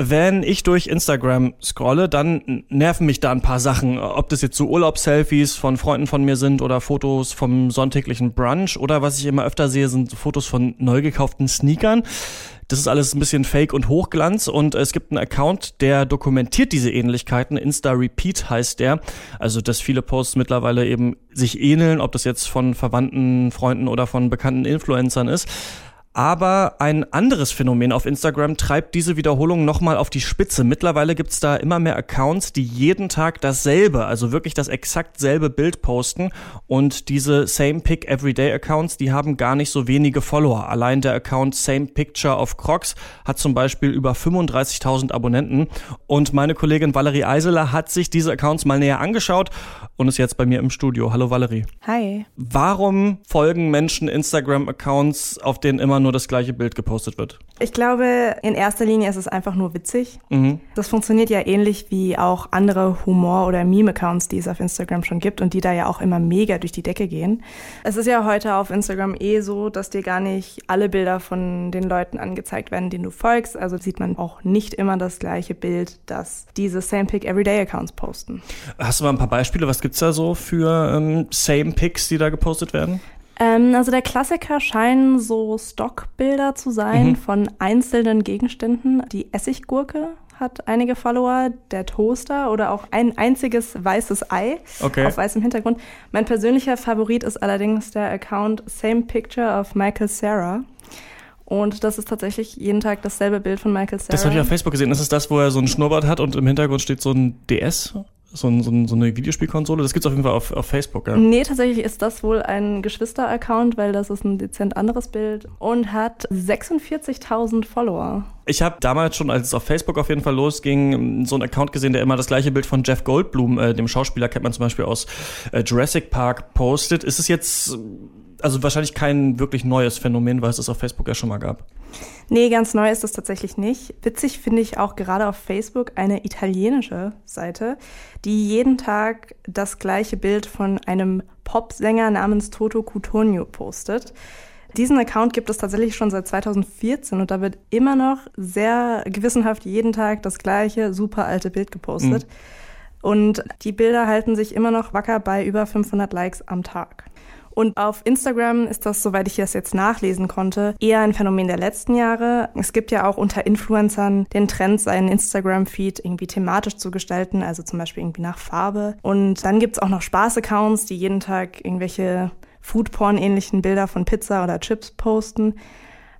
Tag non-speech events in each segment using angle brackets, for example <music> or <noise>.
Wenn ich durch Instagram scrolle, dann nerven mich da ein paar Sachen. Ob das jetzt so Urlaubsselfies von Freunden von mir sind oder Fotos vom sonntäglichen Brunch oder was ich immer öfter sehe, sind Fotos von neu gekauften Sneakern. Das ist alles ein bisschen Fake und Hochglanz und es gibt einen Account, der dokumentiert diese Ähnlichkeiten. Insta Repeat heißt der. Also, dass viele Posts mittlerweile eben sich ähneln, ob das jetzt von Verwandten, Freunden oder von bekannten Influencern ist. Aber ein anderes Phänomen auf Instagram treibt diese Wiederholung nochmal auf die Spitze. Mittlerweile gibt's da immer mehr Accounts, die jeden Tag dasselbe, also wirklich das exakt selbe Bild posten. Und diese Same Pic Everyday Accounts, die haben gar nicht so wenige Follower. Allein der Account Same Picture of Crocs hat zum Beispiel über 35.000 Abonnenten. Und meine Kollegin Valerie Eiseler hat sich diese Accounts mal näher angeschaut und ist jetzt bei mir im Studio. Hallo Valerie. Hi. Warum folgen Menschen Instagram-Accounts, auf denen immer nur das gleiche Bild gepostet wird? Ich glaube, in erster Linie ist es einfach nur witzig. Mhm. Das funktioniert ja ähnlich wie auch andere Humor- oder Meme-Accounts, die es auf Instagram schon gibt und die da ja auch immer mega durch die Decke gehen. Es ist ja heute auf Instagram eh so, dass dir gar nicht alle Bilder von den Leuten angezeigt werden, denen du folgst. Also sieht man auch nicht immer das gleiche Bild, das diese Same Pick Everyday Accounts posten. Hast du mal ein paar Beispiele? Was gibt's da so für ähm, Same Pics, die da gepostet werden? Ähm, also der Klassiker scheinen so Stockbilder zu sein mhm. von einzelnen Gegenständen. Die Essiggurke hat einige Follower, der Toaster oder auch ein einziges weißes Ei okay. auf weißem Hintergrund. Mein persönlicher Favorit ist allerdings der Account Same Picture of Michael Sarah. Und das ist tatsächlich jeden Tag dasselbe Bild von Michael Sarah. Das habe ich auf Facebook gesehen. Das ist das, wo er so einen Schnurrbart hat und im Hintergrund steht so ein DS so, ein, so, ein, so eine Videospielkonsole? Das gibt's auf jeden Fall auf, auf Facebook, ja? Nee, tatsächlich ist das wohl ein Geschwister-Account, weil das ist ein dezent anderes Bild und hat 46.000 Follower. Ich habe damals schon, als es auf Facebook auf jeden Fall losging, so einen Account gesehen, der immer das gleiche Bild von Jeff Goldblum, äh, dem Schauspieler, kennt man zum Beispiel aus äh, Jurassic Park, postet. Ist es jetzt also wahrscheinlich kein wirklich neues Phänomen, weil es das auf Facebook ja schon mal gab. Nee, ganz neu ist das tatsächlich nicht. Witzig finde ich auch gerade auf Facebook eine italienische Seite, die jeden Tag das gleiche Bild von einem Popsänger namens Toto Cutugno postet. Diesen Account gibt es tatsächlich schon seit 2014 und da wird immer noch sehr gewissenhaft jeden Tag das gleiche super alte Bild gepostet. Mhm. Und die Bilder halten sich immer noch wacker bei über 500 Likes am Tag. Und auf Instagram ist das, soweit ich das jetzt nachlesen konnte, eher ein Phänomen der letzten Jahre. Es gibt ja auch unter Influencern den Trend, seinen Instagram-Feed irgendwie thematisch zu gestalten, also zum Beispiel irgendwie nach Farbe. Und dann gibt's auch noch Spaß-Accounts, die jeden Tag irgendwelche Foodporn-ähnlichen Bilder von Pizza oder Chips posten.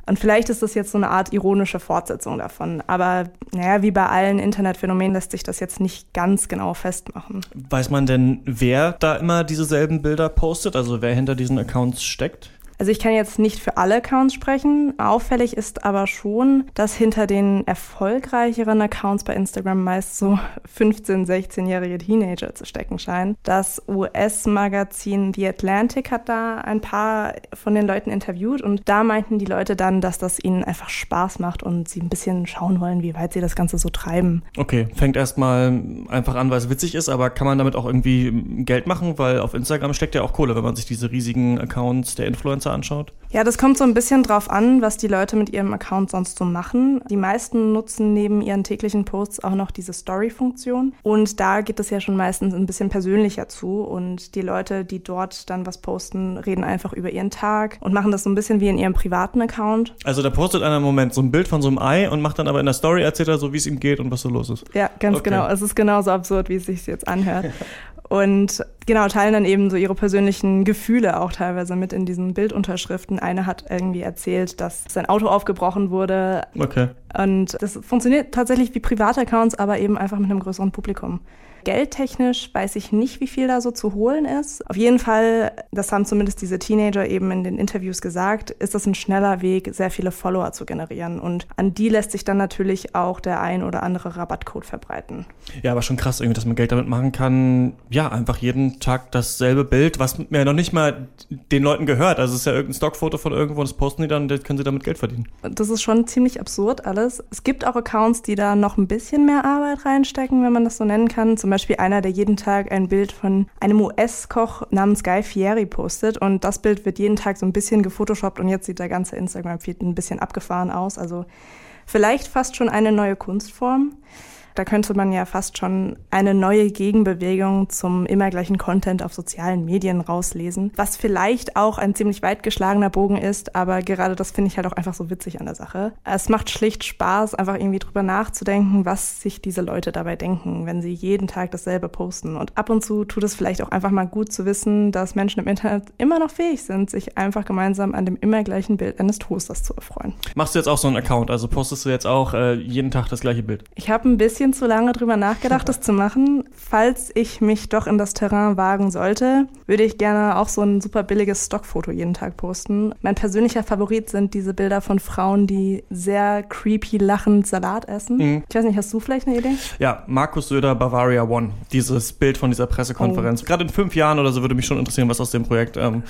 Und vielleicht ist das jetzt so eine Art ironische Fortsetzung davon. Aber naja, wie bei allen Internetphänomenen lässt sich das jetzt nicht ganz genau festmachen. Weiß man denn, wer da immer dieselben Bilder postet? Also wer hinter diesen Accounts steckt? Also ich kann jetzt nicht für alle Accounts sprechen. Auffällig ist aber schon, dass hinter den erfolgreicheren Accounts bei Instagram meist so <laughs> 15-, 16-jährige Teenager zu stecken scheinen. Das US-Magazin The Atlantic hat da ein paar von den Leuten interviewt und da meinten die Leute dann, dass das ihnen einfach Spaß macht und sie ein bisschen schauen wollen, wie weit sie das Ganze so treiben. Okay, fängt erstmal einfach an, weil es witzig ist, aber kann man damit auch irgendwie Geld machen? Weil auf Instagram steckt ja auch Kohle, wenn man sich diese riesigen Accounts der Influencer Ganze anschaut? Ja, das kommt so ein bisschen drauf an, was die Leute mit ihrem Account sonst so machen. Die meisten nutzen neben ihren täglichen Posts auch noch diese Story-Funktion. Und da geht es ja schon meistens ein bisschen persönlicher zu. Und die Leute, die dort dann was posten, reden einfach über ihren Tag und machen das so ein bisschen wie in ihrem privaten Account. Also da postet einer im Moment so ein Bild von so einem Ei und macht dann aber in der Story, erzählt er so, wie es ihm geht und was so los ist. Ja, ganz okay. genau. Es ist genauso absurd, wie es sich jetzt anhört. <laughs> und genau teilen dann eben so ihre persönlichen Gefühle auch teilweise mit in diesen Bildunterschriften. Eine hat irgendwie erzählt, dass sein Auto aufgebrochen wurde. Okay. Und das funktioniert tatsächlich wie private Accounts, aber eben einfach mit einem größeren Publikum. Geldtechnisch weiß ich nicht, wie viel da so zu holen ist. Auf jeden Fall, das haben zumindest diese Teenager eben in den Interviews gesagt, ist das ein schneller Weg, sehr viele Follower zu generieren. Und an die lässt sich dann natürlich auch der ein oder andere Rabattcode verbreiten. Ja, aber schon krass irgendwie, dass man Geld damit machen kann. Ja, einfach jeden Tag dasselbe Bild, was mir noch nicht mal den Leuten gehört. Also es ist ja irgendein Stockfoto von irgendwo, das posten die dann und können sie damit Geld verdienen. Das ist schon ziemlich absurd alles alles. Es gibt auch Accounts, die da noch ein bisschen mehr Arbeit reinstecken, wenn man das so nennen kann. Zum Beispiel einer, der jeden Tag ein Bild von einem US-Koch namens Guy Fieri postet. Und das Bild wird jeden Tag so ein bisschen gefotoshoppt und jetzt sieht der ganze Instagram-Feed ein bisschen abgefahren aus. Also vielleicht fast schon eine neue Kunstform. Da könnte man ja fast schon eine neue Gegenbewegung zum immer gleichen Content auf sozialen Medien rauslesen, was vielleicht auch ein ziemlich weit geschlagener Bogen ist, aber gerade das finde ich halt auch einfach so witzig an der Sache. Es macht schlicht Spaß, einfach irgendwie drüber nachzudenken, was sich diese Leute dabei denken, wenn sie jeden Tag dasselbe posten. Und ab und zu tut es vielleicht auch einfach mal gut zu wissen, dass Menschen im Internet immer noch fähig sind, sich einfach gemeinsam an dem immer gleichen Bild eines Toasters zu erfreuen. Machst du jetzt auch so einen Account? Also postest du jetzt auch äh, jeden Tag das gleiche Bild? Ich habe ein bisschen bisschen zu lange drüber nachgedacht, das zu machen. Falls ich mich doch in das Terrain wagen sollte, würde ich gerne auch so ein super billiges Stockfoto jeden Tag posten. Mein persönlicher Favorit sind diese Bilder von Frauen, die sehr creepy lachend Salat essen. Mhm. Ich weiß nicht, hast du vielleicht eine Idee? Ja, Markus Söder, Bavaria One. Dieses Bild von dieser Pressekonferenz. Oh. Gerade in fünf Jahren oder so würde mich schon interessieren, was aus dem Projekt ähm,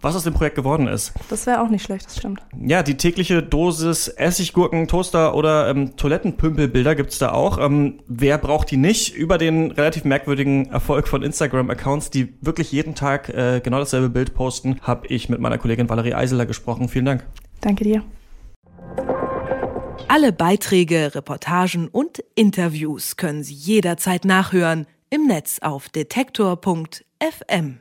was aus dem Projekt geworden ist. Das wäre auch nicht schlecht, das stimmt. Ja, die tägliche Dosis Essiggurken, Toaster oder ähm, Toilettenpümpelbilder gibt's da auch. Ähm, wer braucht die nicht? Über den relativ merkwürdigen Erfolg von Instagram-Accounts, die wirklich jeden Tag äh, genau dasselbe Bild posten, habe ich mit meiner Kollegin Valerie Eiseler gesprochen. Vielen Dank. Danke dir. Alle Beiträge, Reportagen und Interviews können Sie jederzeit nachhören im Netz auf detektor.fm.